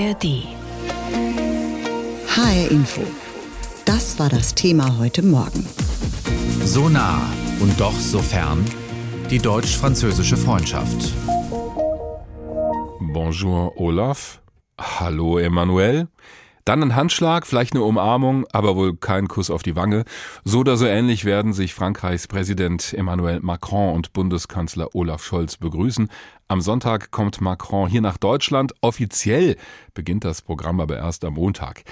ARD. HR Info. Das war das Thema heute Morgen. So nah und doch so fern. Die deutsch-französische Freundschaft. Bonjour Olaf. Hallo Emmanuel. Dann ein Handschlag, vielleicht eine Umarmung, aber wohl kein Kuss auf die Wange. So oder so ähnlich werden sich Frankreichs Präsident Emmanuel Macron und Bundeskanzler Olaf Scholz begrüßen. Am Sonntag kommt Macron hier nach Deutschland. Offiziell beginnt das Programm aber erst am Montag.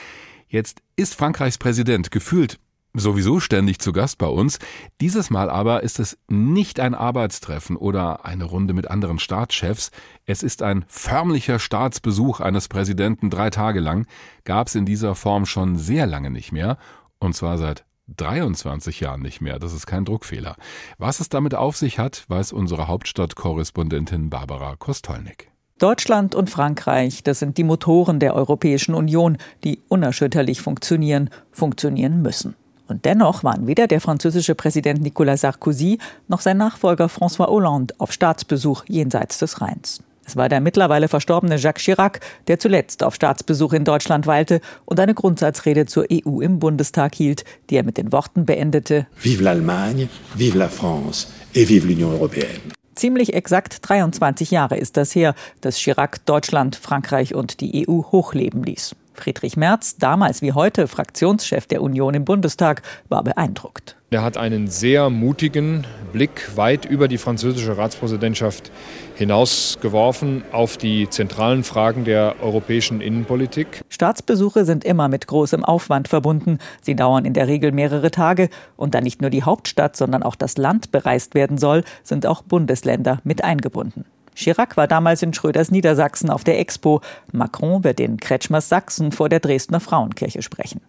Jetzt ist Frankreichs Präsident gefühlt sowieso ständig zu Gast bei uns. Dieses Mal aber ist es nicht ein Arbeitstreffen oder eine Runde mit anderen Staatschefs. Es ist ein förmlicher Staatsbesuch eines Präsidenten drei Tage lang. Gab es in dieser Form schon sehr lange nicht mehr. Und zwar seit 23 Jahren nicht mehr. Das ist kein Druckfehler. Was es damit auf sich hat, weiß unsere Hauptstadtkorrespondentin Barbara Kostolnik. Deutschland und Frankreich, das sind die Motoren der Europäischen Union, die unerschütterlich funktionieren, funktionieren müssen. Und dennoch waren weder der französische Präsident Nicolas Sarkozy noch sein Nachfolger François Hollande auf Staatsbesuch jenseits des Rheins. Es war der mittlerweile verstorbene Jacques Chirac, der zuletzt auf Staatsbesuch in Deutschland weilte und eine Grundsatzrede zur EU im Bundestag hielt, die er mit den Worten beendete: Vive l'Allemagne, vive la France et vive l'Union européenne. Ziemlich exakt 23 Jahre ist das her, dass Chirac Deutschland, Frankreich und die EU hochleben ließ. Friedrich Merz, damals wie heute Fraktionschef der Union im Bundestag, war beeindruckt. Er hat einen sehr mutigen Blick weit über die französische Ratspräsidentschaft hinausgeworfen auf die zentralen Fragen der europäischen Innenpolitik. Staatsbesuche sind immer mit großem Aufwand verbunden. Sie dauern in der Regel mehrere Tage. Und da nicht nur die Hauptstadt, sondern auch das Land bereist werden soll, sind auch Bundesländer mit eingebunden. Chirac war damals in Schröders Niedersachsen auf der Expo. Macron wird in Kretschmers Sachsen vor der Dresdner Frauenkirche sprechen.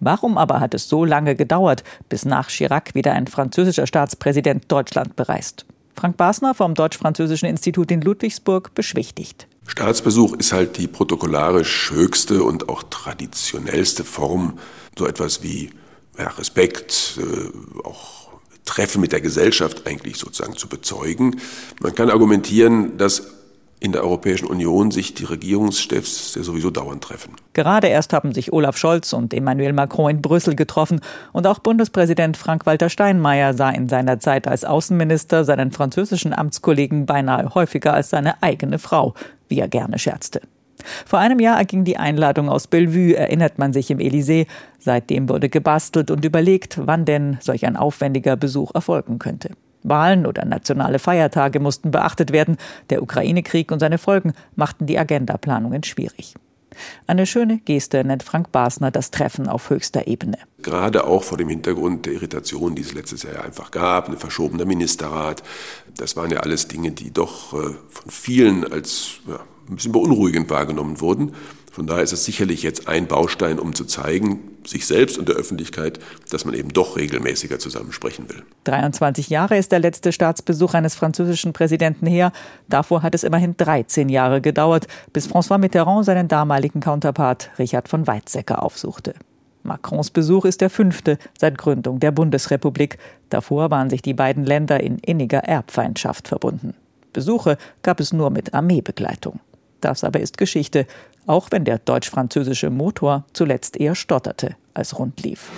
Warum aber hat es so lange gedauert, bis nach Chirac wieder ein französischer Staatspräsident Deutschland bereist? Frank Basner vom Deutsch-Französischen Institut in Ludwigsburg beschwichtigt. Staatsbesuch ist halt die protokollarisch höchste und auch traditionellste Form, so etwas wie ja, Respekt, äh, auch Treffen mit der Gesellschaft eigentlich sozusagen zu bezeugen. Man kann argumentieren, dass in der Europäischen Union sich die Regierungschefs ja sowieso dauernd treffen. Gerade erst haben sich Olaf Scholz und Emmanuel Macron in Brüssel getroffen und auch Bundespräsident Frank-Walter Steinmeier sah in seiner Zeit als Außenminister seinen französischen Amtskollegen beinahe häufiger als seine eigene Frau, wie er gerne scherzte. Vor einem Jahr erging die Einladung aus Bellevue, erinnert man sich im Élysée. Seitdem wurde gebastelt und überlegt, wann denn solch ein aufwendiger Besuch erfolgen könnte. Wahlen oder nationale Feiertage mussten beachtet werden. Der Ukraine-Krieg und seine Folgen machten die Agendaplanungen schwierig. Eine schöne Geste nennt Frank Basner das Treffen auf höchster Ebene. Gerade auch vor dem Hintergrund der Irritation, die es letztes Jahr einfach gab, ein verschobener Ministerrat. Das waren ja alles Dinge, die doch äh, von vielen als ja, ein bisschen beunruhigend wahrgenommen wurden. Von daher ist es sicherlich jetzt ein Baustein, um zu zeigen, sich selbst und der Öffentlichkeit, dass man eben doch regelmäßiger zusammen sprechen will. 23 Jahre ist der letzte Staatsbesuch eines französischen Präsidenten her. Davor hat es immerhin 13 Jahre gedauert, bis François Mitterrand seinen damaligen Counterpart Richard von Weizsäcker aufsuchte. Macrons Besuch ist der fünfte seit Gründung der Bundesrepublik. Davor waren sich die beiden Länder in inniger Erbfeindschaft verbunden. Besuche gab es nur mit Armeebegleitung. Das aber ist Geschichte, auch wenn der deutsch-französische Motor zuletzt eher stotterte als rund lief.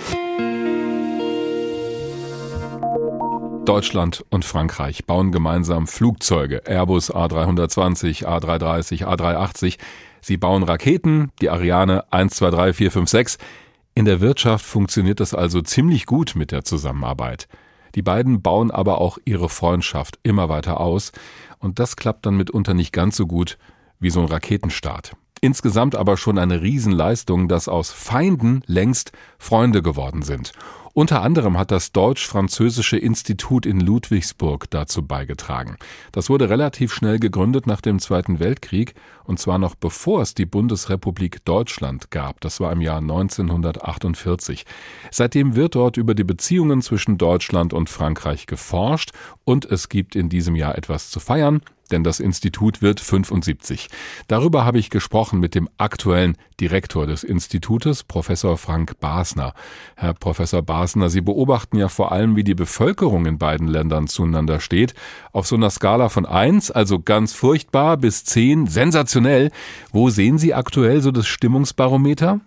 Deutschland und Frankreich bauen gemeinsam Flugzeuge, Airbus A320, A330, A380. Sie bauen Raketen, die Ariane 1, 2, 3, 4, 5, 6. In der Wirtschaft funktioniert das also ziemlich gut mit der Zusammenarbeit. Die beiden bauen aber auch ihre Freundschaft immer weiter aus und das klappt dann mitunter nicht ganz so gut wie so ein Raketenstart. Insgesamt aber schon eine Riesenleistung, dass aus Feinden längst Freunde geworden sind. Unter anderem hat das Deutsch-Französische Institut in Ludwigsburg dazu beigetragen. Das wurde relativ schnell gegründet nach dem Zweiten Weltkrieg, und zwar noch bevor es die Bundesrepublik Deutschland gab. Das war im Jahr 1948. Seitdem wird dort über die Beziehungen zwischen Deutschland und Frankreich geforscht, und es gibt in diesem Jahr etwas zu feiern. Denn das Institut wird 75. Darüber habe ich gesprochen mit dem aktuellen Direktor des Institutes, Professor Frank Basner. Herr Professor Basner, Sie beobachten ja vor allem, wie die Bevölkerung in beiden Ländern zueinander steht. Auf so einer Skala von eins, also ganz furchtbar, bis zehn, sensationell. Wo sehen Sie aktuell so das Stimmungsbarometer?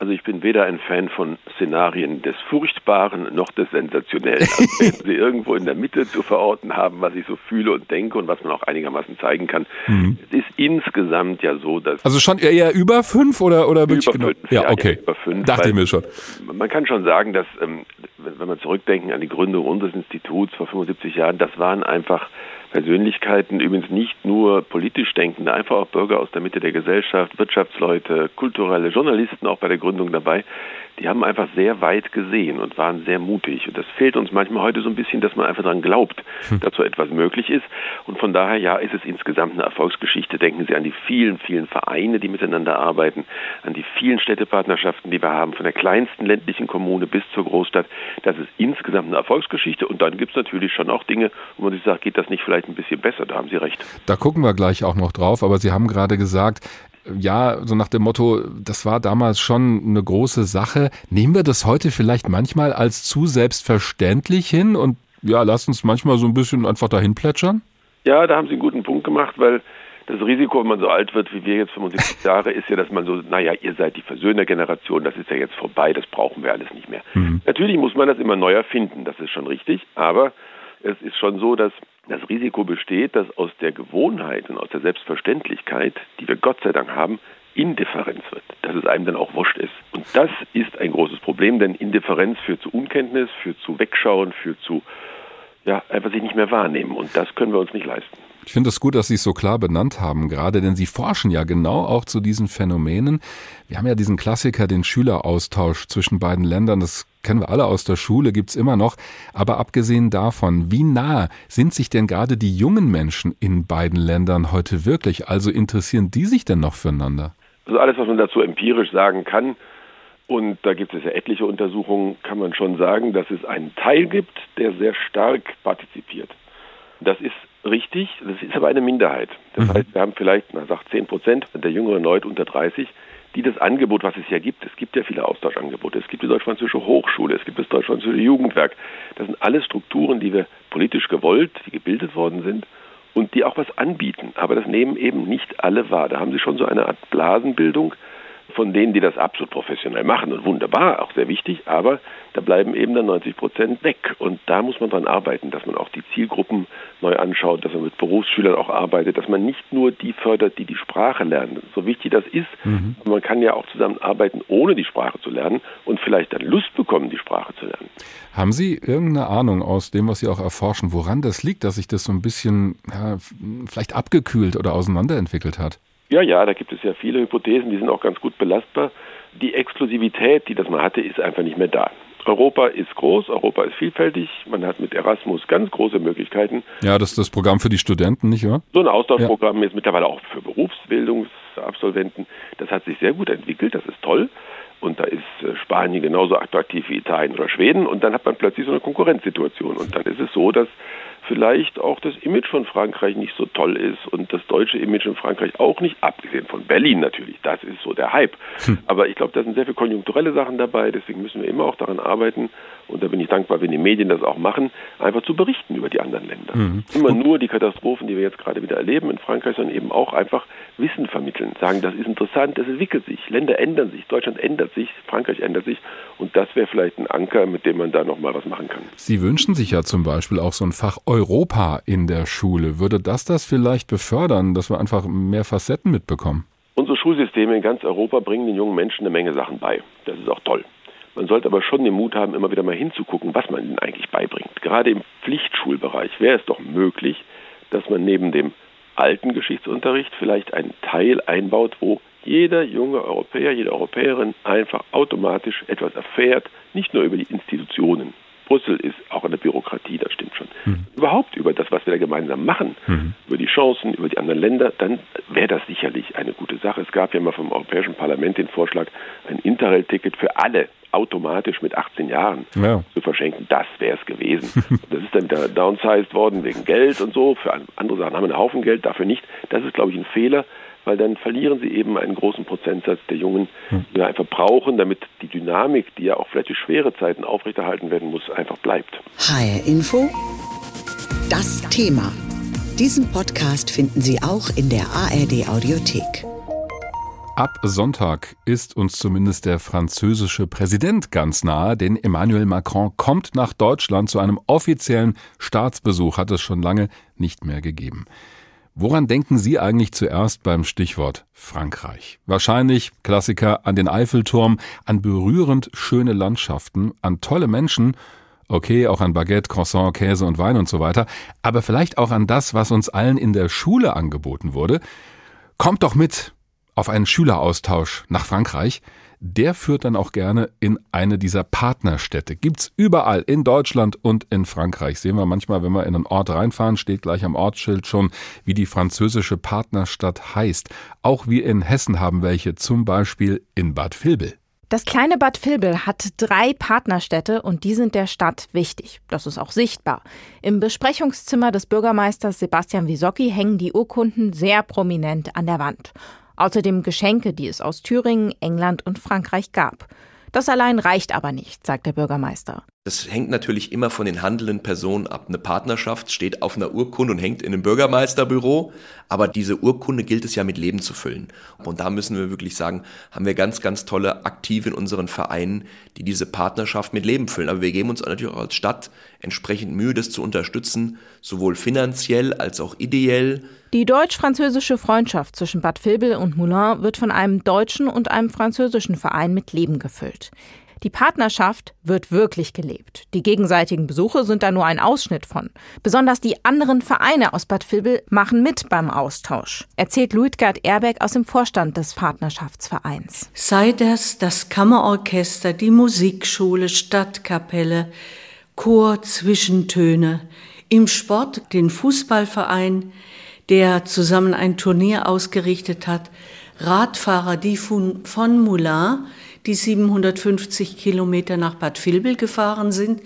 Also ich bin weder ein Fan von Szenarien des Furchtbaren noch des Sensationellen. Also wenn Sie irgendwo in der Mitte zu verorten haben, was ich so fühle und denke und was man auch einigermaßen zeigen kann. Mhm. Es ist insgesamt ja so, dass... Also schon eher über fünf oder, oder über genau? fünf, ja, okay. über fünf, Dachte ich mir schon. Man kann schon sagen, dass, ähm, wenn man zurückdenken an die Gründung unseres Instituts vor 75 Jahren, das waren einfach Persönlichkeiten, übrigens nicht nur politisch denkende, einfach auch Bürger aus der Mitte der Gesellschaft, Wirtschaftsleute, kulturelle Journalisten auch bei der Gründung dabei, die haben einfach sehr weit gesehen und waren sehr mutig. Und das fehlt uns manchmal heute so ein bisschen, dass man einfach daran glaubt, hm. dass so etwas möglich ist. Und von daher, ja, ist es insgesamt eine Erfolgsgeschichte. Denken Sie an die vielen, vielen Vereine, die miteinander arbeiten, an die vielen Städtepartnerschaften, die wir haben, von der kleinsten ländlichen Kommune bis zur Großstadt. Das ist insgesamt eine Erfolgsgeschichte. Und dann gibt es natürlich schon auch Dinge, wo man sich sagt, geht das nicht vielleicht ein bisschen besser? Da haben Sie recht. Da gucken wir gleich auch noch drauf. Aber Sie haben gerade gesagt, ja, so nach dem Motto, das war damals schon eine große Sache. Nehmen wir das heute vielleicht manchmal als zu selbstverständlich hin und ja, lass uns manchmal so ein bisschen einfach dahin plätschern? Ja, da haben Sie einen guten Punkt gemacht, weil das Risiko, wenn man so alt wird wie wir jetzt 75 Jahre, ist ja, dass man so, naja, ihr seid die Versöhnergeneration, das ist ja jetzt vorbei, das brauchen wir alles nicht mehr. Mhm. Natürlich muss man das immer neu erfinden, das ist schon richtig, aber es ist schon so, dass das Risiko besteht, dass aus der Gewohnheit und aus der Selbstverständlichkeit, die wir Gott sei Dank haben, Indifferenz wird, dass es einem dann auch wurscht ist. Und das ist ein großes Problem, denn Indifferenz führt zu Unkenntnis, führt zu Wegschauen, führt zu, ja, einfach sich nicht mehr wahrnehmen. Und das können wir uns nicht leisten. Ich finde es gut, dass Sie es so klar benannt haben, gerade denn Sie forschen ja genau auch zu diesen Phänomenen. Wir haben ja diesen Klassiker, den Schüleraustausch zwischen beiden Ländern. Das kennen wir alle aus der Schule, gibt's immer noch. Aber abgesehen davon, wie nah sind sich denn gerade die jungen Menschen in beiden Ländern heute wirklich? Also interessieren die sich denn noch füreinander? Also alles, was man dazu empirisch sagen kann, und da gibt es ja etliche Untersuchungen, kann man schon sagen, dass es einen Teil gibt, der sehr stark partizipiert. Das ist richtig, das ist aber eine Minderheit. Das mhm. heißt, wir haben vielleicht, man sagt 10 Prozent der jüngeren Leute unter 30, die das Angebot, was es ja gibt, es gibt ja viele Austauschangebote, es gibt die Deutsch-Französische Hochschule, es gibt das Deutsch-Französische Jugendwerk. Das sind alles Strukturen, die wir politisch gewollt, die gebildet worden sind und die auch was anbieten. Aber das nehmen eben nicht alle wahr. Da haben sie schon so eine Art Blasenbildung, von denen, die das absolut professionell machen und wunderbar, auch sehr wichtig, aber da bleiben eben dann 90 Prozent weg. Und da muss man dran arbeiten, dass man auch die Zielgruppen neu anschaut, dass man mit Berufsschülern auch arbeitet, dass man nicht nur die fördert, die die Sprache lernen. So wichtig das ist, mhm. man kann ja auch zusammenarbeiten, ohne die Sprache zu lernen und vielleicht dann Lust bekommen, die Sprache zu lernen. Haben Sie irgendeine Ahnung aus dem, was Sie auch erforschen, woran das liegt, dass sich das so ein bisschen ja, vielleicht abgekühlt oder auseinanderentwickelt hat? Ja, ja, da gibt es ja viele Hypothesen, die sind auch ganz gut belastbar. Die Exklusivität, die das mal hatte, ist einfach nicht mehr da. Europa ist groß, Europa ist vielfältig. Man hat mit Erasmus ganz große Möglichkeiten. Ja, das ist das Programm für die Studenten, nicht wahr? So ein Austauschprogramm ja. ist mittlerweile auch für Berufsbildungsabsolventen. Das hat sich sehr gut entwickelt, das ist toll. Und da ist äh, Spanien genauso attraktiv wie Italien oder Schweden. Und dann hat man plötzlich so eine Konkurrenzsituation. Und dann ist es so, dass vielleicht auch das Image von Frankreich nicht so toll ist und das deutsche Image in Frankreich auch nicht, abgesehen von Berlin natürlich. Das ist so der Hype. Hm. Aber ich glaube, da sind sehr viele konjunkturelle Sachen dabei, deswegen müssen wir immer auch daran arbeiten, und da bin ich dankbar, wenn die Medien das auch machen, einfach zu berichten über die anderen Länder. Mhm. Immer nur die Katastrophen, die wir jetzt gerade wieder erleben in Frankreich, sondern eben auch einfach Wissen vermitteln. Sagen, das ist interessant, das entwickelt sich. Länder ändern sich, Deutschland ändert sich, Frankreich ändert sich. Und das wäre vielleicht ein Anker, mit dem man da nochmal was machen kann. Sie wünschen sich ja zum Beispiel auch so ein Fach Europa in der Schule. Würde das das vielleicht befördern, dass wir einfach mehr Facetten mitbekommen? Unsere Schulsysteme in ganz Europa bringen den jungen Menschen eine Menge Sachen bei. Das ist auch toll. Man sollte aber schon den Mut haben, immer wieder mal hinzugucken, was man ihnen eigentlich beibringt. Gerade im Pflichtschulbereich wäre es doch möglich, dass man neben dem alten Geschichtsunterricht vielleicht einen Teil einbaut, wo jeder junge Europäer, jede Europäerin einfach automatisch etwas erfährt, nicht nur über die Institutionen, Brüssel ist, auch in der Bürokratie, das stimmt schon, mhm. überhaupt über das, was wir da gemeinsam machen, mhm. über die Chancen, über die anderen Länder, dann wäre das sicherlich eine gute Sache. Es gab ja mal vom Europäischen Parlament den Vorschlag, ein Interrail-Ticket für alle automatisch mit 18 Jahren ja. zu verschenken. Das wäre es gewesen. das ist dann wieder downsized worden wegen Geld und so. Für andere Sachen haben wir einen Haufen Geld, dafür nicht. Das ist, glaube ich, ein Fehler weil dann verlieren sie eben einen großen Prozentsatz der Jungen, hm. die wir einfach brauchen, damit die Dynamik, die ja auch vielleicht durch schwere Zeiten aufrechterhalten werden muss, einfach bleibt. HR Info, das Thema. Diesen Podcast finden Sie auch in der ARD Audiothek. Ab Sonntag ist uns zumindest der französische Präsident ganz nahe, denn Emmanuel Macron kommt nach Deutschland zu einem offiziellen Staatsbesuch, hat es schon lange nicht mehr gegeben. Woran denken Sie eigentlich zuerst beim Stichwort Frankreich? Wahrscheinlich Klassiker an den Eiffelturm, an berührend schöne Landschaften, an tolle Menschen, okay, auch an Baguette, Croissant, Käse und Wein und so weiter, aber vielleicht auch an das, was uns allen in der Schule angeboten wurde. Kommt doch mit auf einen Schüleraustausch nach Frankreich der führt dann auch gerne in eine dieser Partnerstädte. Gibt's überall in Deutschland und in Frankreich. Sehen wir manchmal, wenn wir in einen Ort reinfahren, steht gleich am Ortsschild schon, wie die französische Partnerstadt heißt. Auch wir in Hessen haben welche, zum Beispiel in Bad Vilbel. Das kleine Bad Vilbel hat drei Partnerstädte und die sind der Stadt wichtig. Das ist auch sichtbar. Im Besprechungszimmer des Bürgermeisters Sebastian Wisocki hängen die Urkunden sehr prominent an der Wand. Außerdem Geschenke, die es aus Thüringen, England und Frankreich gab. Das allein reicht aber nicht, sagt der Bürgermeister. Das hängt natürlich immer von den handelnden Personen ab. Eine Partnerschaft steht auf einer Urkunde und hängt in einem Bürgermeisterbüro, aber diese Urkunde gilt es ja mit Leben zu füllen. Und da müssen wir wirklich sagen, haben wir ganz, ganz tolle Aktive in unseren Vereinen, die diese Partnerschaft mit Leben füllen. Aber wir geben uns natürlich auch als Stadt entsprechend Mühe, das zu unterstützen, sowohl finanziell als auch ideell. Die deutsch-französische Freundschaft zwischen Bad Vilbel und Moulin wird von einem deutschen und einem französischen Verein mit Leben gefüllt. Die Partnerschaft wird wirklich gelebt. Die gegenseitigen Besuche sind da nur ein Ausschnitt von. Besonders die anderen Vereine aus Bad Vilbel machen mit beim Austausch, erzählt Luitgard Erbeck aus dem Vorstand des Partnerschaftsvereins. Sei das das Kammerorchester, die Musikschule, Stadtkapelle, Chor, Zwischentöne, im Sport den Fußballverein, der zusammen ein Turnier ausgerichtet hat, Radfahrer, die von, von Moulin, die 750 Kilometer nach Bad Vilbel gefahren sind,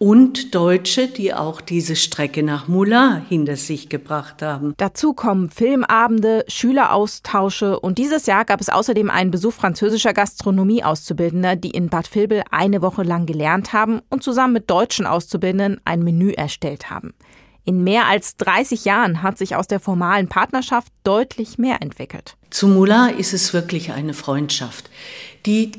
und Deutsche, die auch diese Strecke nach Moulin hinter sich gebracht haben. Dazu kommen Filmabende, Schüleraustausche und dieses Jahr gab es außerdem einen Besuch französischer Gastronomie-Auszubildender, die in Bad Vilbel eine Woche lang gelernt haben und zusammen mit deutschen Auszubildenden ein Menü erstellt haben. In mehr als 30 Jahren hat sich aus der formalen Partnerschaft deutlich mehr entwickelt. Zu Moulin ist es wirklich eine Freundschaft, die,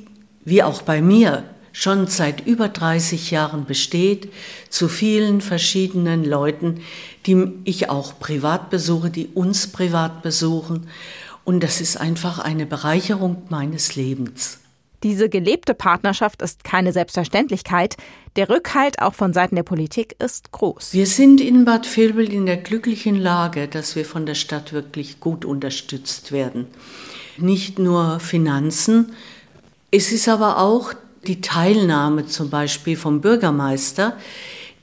wie auch bei mir, schon seit über 30 Jahren besteht, zu vielen verschiedenen Leuten, die ich auch privat besuche, die uns privat besuchen. Und das ist einfach eine Bereicherung meines Lebens. Diese gelebte Partnerschaft ist keine Selbstverständlichkeit. Der Rückhalt auch von Seiten der Politik ist groß. Wir sind in Bad Vilbel in der glücklichen Lage, dass wir von der Stadt wirklich gut unterstützt werden. Nicht nur Finanzen, es ist aber auch die Teilnahme zum Beispiel vom Bürgermeister,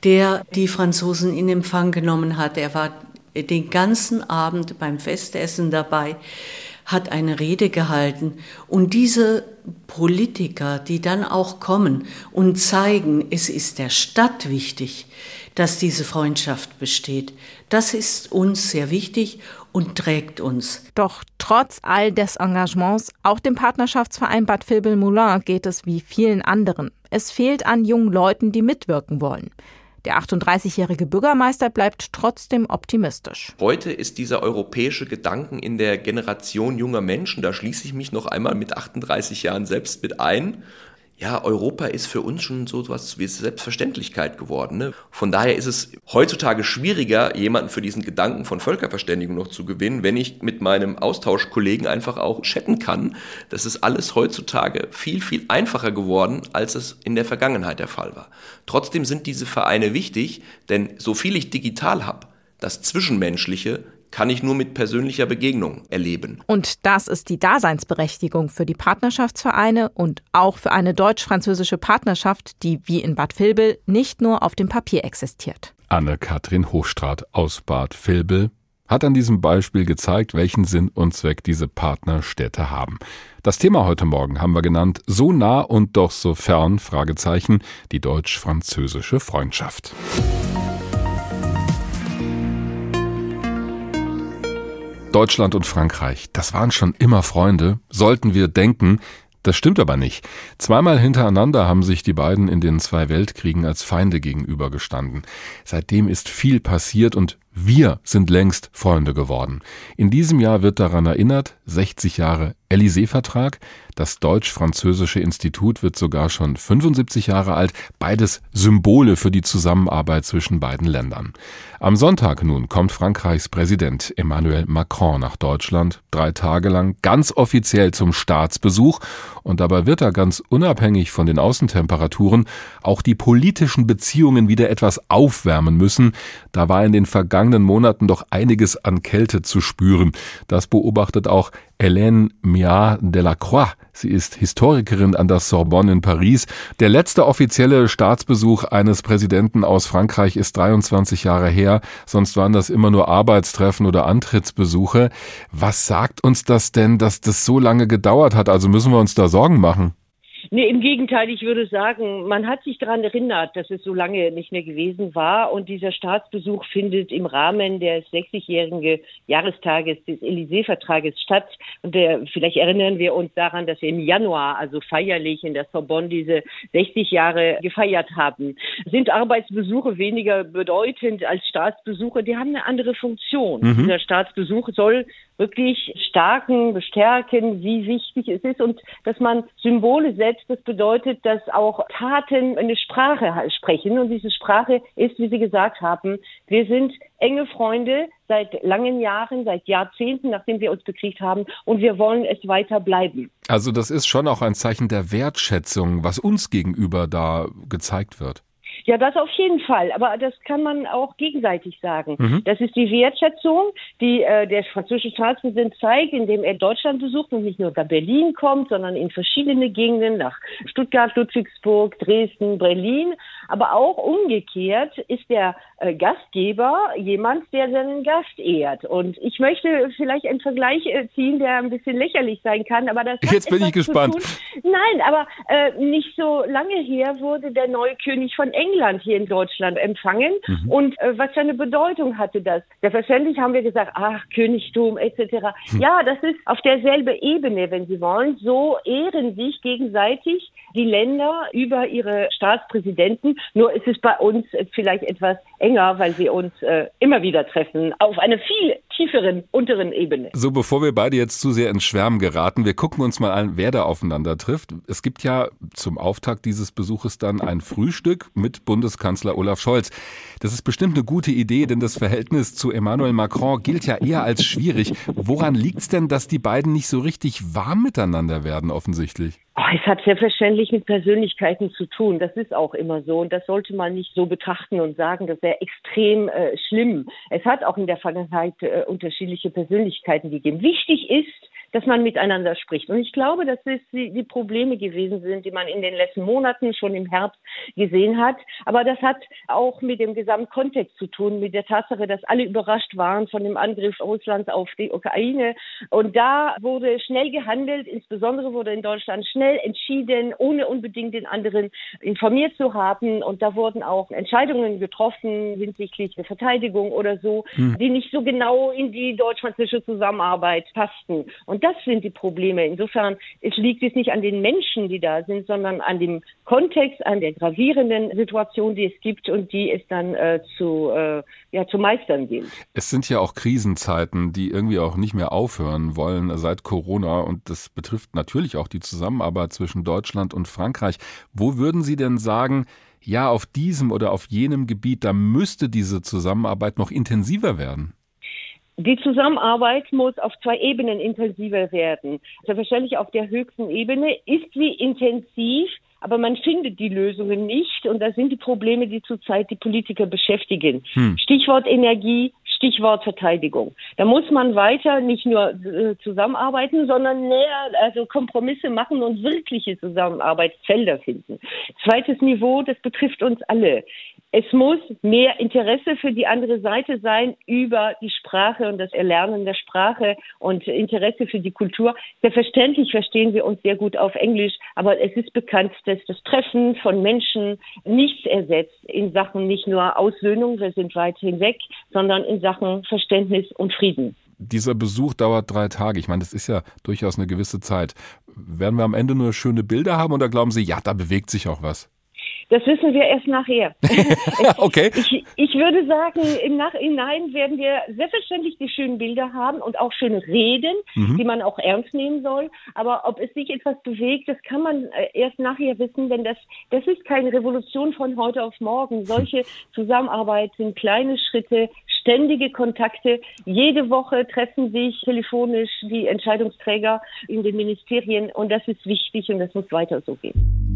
der die Franzosen in Empfang genommen hat. Er war den ganzen Abend beim Festessen dabei hat eine Rede gehalten. Und diese Politiker, die dann auch kommen und zeigen, es ist der Stadt wichtig, dass diese Freundschaft besteht, das ist uns sehr wichtig und trägt uns. Doch trotz all des Engagements, auch dem Partnerschaftsverein Bad Vilbel-Moulin geht es wie vielen anderen. Es fehlt an jungen Leuten, die mitwirken wollen. Der 38-jährige Bürgermeister bleibt trotzdem optimistisch. Heute ist dieser europäische Gedanken in der Generation junger Menschen, da schließe ich mich noch einmal mit 38 Jahren selbst mit ein, ja, Europa ist für uns schon so etwas wie Selbstverständlichkeit geworden. Ne? Von daher ist es heutzutage schwieriger, jemanden für diesen Gedanken von Völkerverständigung noch zu gewinnen, wenn ich mit meinem Austauschkollegen einfach auch chatten kann. Das ist alles heutzutage viel, viel einfacher geworden, als es in der Vergangenheit der Fall war. Trotzdem sind diese Vereine wichtig, denn so viel ich digital habe, das Zwischenmenschliche kann ich nur mit persönlicher Begegnung erleben. Und das ist die Daseinsberechtigung für die Partnerschaftsvereine und auch für eine deutsch-französische Partnerschaft, die wie in Bad Vilbel nicht nur auf dem Papier existiert. Anne-Kathrin Hochstrat aus Bad Vilbel hat an diesem Beispiel gezeigt, welchen Sinn und Zweck diese Partnerstädte haben. Das Thema heute Morgen haben wir genannt, so nah und doch so fern, Fragezeichen, die deutsch-französische Freundschaft. Deutschland und Frankreich, das waren schon immer Freunde, sollten wir denken, das stimmt aber nicht. Zweimal hintereinander haben sich die beiden in den zwei Weltkriegen als Feinde gegenübergestanden. Seitdem ist viel passiert und wir sind längst Freunde geworden. In diesem Jahr wird daran erinnert, 60 Jahre Élysée-Vertrag. Das Deutsch-Französische Institut wird sogar schon 75 Jahre alt. Beides Symbole für die Zusammenarbeit zwischen beiden Ländern. Am Sonntag nun kommt Frankreichs Präsident Emmanuel Macron nach Deutschland. Drei Tage lang ganz offiziell zum Staatsbesuch. Und dabei wird er ganz unabhängig von den Außentemperaturen auch die politischen Beziehungen wieder etwas aufwärmen müssen. Da war in den vergangenen Monaten doch einiges an Kälte zu spüren. Das beobachtet auch Hélène Miard Delacroix. Sie ist Historikerin an der Sorbonne in Paris. Der letzte offizielle Staatsbesuch eines Präsidenten aus Frankreich ist 23 Jahre her. Sonst waren das immer nur Arbeitstreffen oder Antrittsbesuche. Was sagt uns das denn, dass das so lange gedauert hat? Also müssen wir uns da Sorgen machen? Nee, im Gegenteil, ich würde sagen, man hat sich daran erinnert, dass es so lange nicht mehr gewesen war. Und dieser Staatsbesuch findet im Rahmen des 60-jährigen Jahrestages des Élysée-Vertrages statt. Und der, vielleicht erinnern wir uns daran, dass wir im Januar, also feierlich in der Sorbonne, diese 60 Jahre gefeiert haben. Sind Arbeitsbesuche weniger bedeutend als Staatsbesuche? Die haben eine andere Funktion. Mhm. Dieser Staatsbesuch soll wirklich starken, bestärken, wie wichtig es ist und dass man Symbole setzt. Das bedeutet, dass auch Taten eine Sprache sprechen und diese Sprache ist, wie Sie gesagt haben, wir sind enge Freunde seit langen Jahren, seit Jahrzehnten, nachdem wir uns bekriegt haben und wir wollen es weiter bleiben. Also das ist schon auch ein Zeichen der Wertschätzung, was uns gegenüber da gezeigt wird. Ja, das auf jeden Fall. Aber das kann man auch gegenseitig sagen. Mhm. Das ist die Wertschätzung, die äh, der französische Staatspräsident zeigt, indem er Deutschland besucht und nicht nur nach Berlin kommt, sondern in verschiedene Gegenden, nach Stuttgart, Ludwigsburg, Dresden, Berlin. Aber auch umgekehrt ist der äh, Gastgeber jemand, der seinen Gast ehrt. Und ich möchte vielleicht einen Vergleich äh, ziehen, der ein bisschen lächerlich sein kann, aber das Jetzt bin ich gespannt. Nein, aber äh, nicht so lange her wurde der neue König von England England hier in Deutschland empfangen. Mhm. Und äh, was für eine Bedeutung hatte das? Selbstverständlich haben wir gesagt, ach, Königtum etc. Mhm. Ja, das ist auf derselbe Ebene, wenn Sie wollen. So ehren sich gegenseitig die Länder über ihre Staatspräsidenten. Nur ist es bei uns vielleicht etwas enger, weil wir uns äh, immer wieder treffen auf einer viel tieferen, unteren Ebene. So, bevor wir beide jetzt zu sehr ins Schwärmen geraten, wir gucken uns mal an, wer da aufeinander trifft. Es gibt ja zum Auftakt dieses Besuches dann ein Frühstück mit Bundeskanzler Olaf Scholz. Das ist bestimmt eine gute Idee, denn das Verhältnis zu Emmanuel Macron gilt ja eher als schwierig. Woran liegt es denn, dass die beiden nicht so richtig warm miteinander werden, offensichtlich? Oh, es hat selbstverständlich mit Persönlichkeiten zu tun. Das ist auch immer so. Und das sollte man nicht so betrachten und sagen, das wäre extrem äh, schlimm. Es hat auch in der Vergangenheit äh, unterschiedliche Persönlichkeiten gegeben. Wichtig ist, dass man miteinander spricht. Und ich glaube, dass es die, die, Probleme gewesen sind, die man in den letzten Monaten schon im Herbst gesehen hat. Aber das hat auch mit dem Gesamtkontext zu tun, mit der Tatsache, dass alle überrascht waren von dem Angriff Russlands auf die Ukraine. Und da wurde schnell gehandelt. Insbesondere wurde in Deutschland schnell entschieden, ohne unbedingt den anderen informiert zu haben. Und da wurden auch Entscheidungen getroffen hinsichtlich der Verteidigung oder so, hm. die nicht so genau in die deutsch-französische Zusammenarbeit passten. Und das sind die Probleme. Insofern es liegt es nicht an den Menschen, die da sind, sondern an dem Kontext, an der gravierenden Situation, die es gibt und die es dann äh, zu, äh, ja, zu meistern gilt. Es sind ja auch Krisenzeiten, die irgendwie auch nicht mehr aufhören wollen seit Corona und das betrifft natürlich auch die Zusammenarbeit zwischen Deutschland und Frankreich. Wo würden Sie denn sagen, ja, auf diesem oder auf jenem Gebiet, da müsste diese Zusammenarbeit noch intensiver werden? Die Zusammenarbeit muss auf zwei Ebenen intensiver werden. Selbstverständlich auf der höchsten Ebene ist sie intensiv, aber man findet die Lösungen nicht und das sind die Probleme, die zurzeit die Politiker beschäftigen. Hm. Stichwort Energie, Stichwort Verteidigung. Da muss man weiter nicht nur äh, zusammenarbeiten, sondern näher, also Kompromisse machen und wirkliche Zusammenarbeitsfelder finden. Zweites Niveau, das betrifft uns alle. Es muss mehr Interesse für die andere Seite sein über die Sprache und das Erlernen der Sprache und Interesse für die Kultur. Selbstverständlich verstehen wir uns sehr gut auf Englisch, aber es ist bekannt, dass das Treffen von Menschen nichts ersetzt in Sachen nicht nur Aussöhnung, wir sind weit hinweg, sondern in Sachen Verständnis und Frieden. Dieser Besuch dauert drei Tage. Ich meine, das ist ja durchaus eine gewisse Zeit. Werden wir am Ende nur schöne Bilder haben oder glauben Sie, ja, da bewegt sich auch was? Das wissen wir erst nachher. okay. Ich, ich würde sagen, im Nachhinein werden wir selbstverständlich die schönen Bilder haben und auch schöne Reden, mhm. die man auch ernst nehmen soll. Aber ob es sich etwas bewegt, das kann man äh, erst nachher wissen, denn das, das ist keine Revolution von heute auf morgen. Solche Zusammenarbeit sind kleine Schritte, ständige Kontakte. Jede Woche treffen sich telefonisch die Entscheidungsträger in den Ministerien und das ist wichtig und das muss weiter so gehen.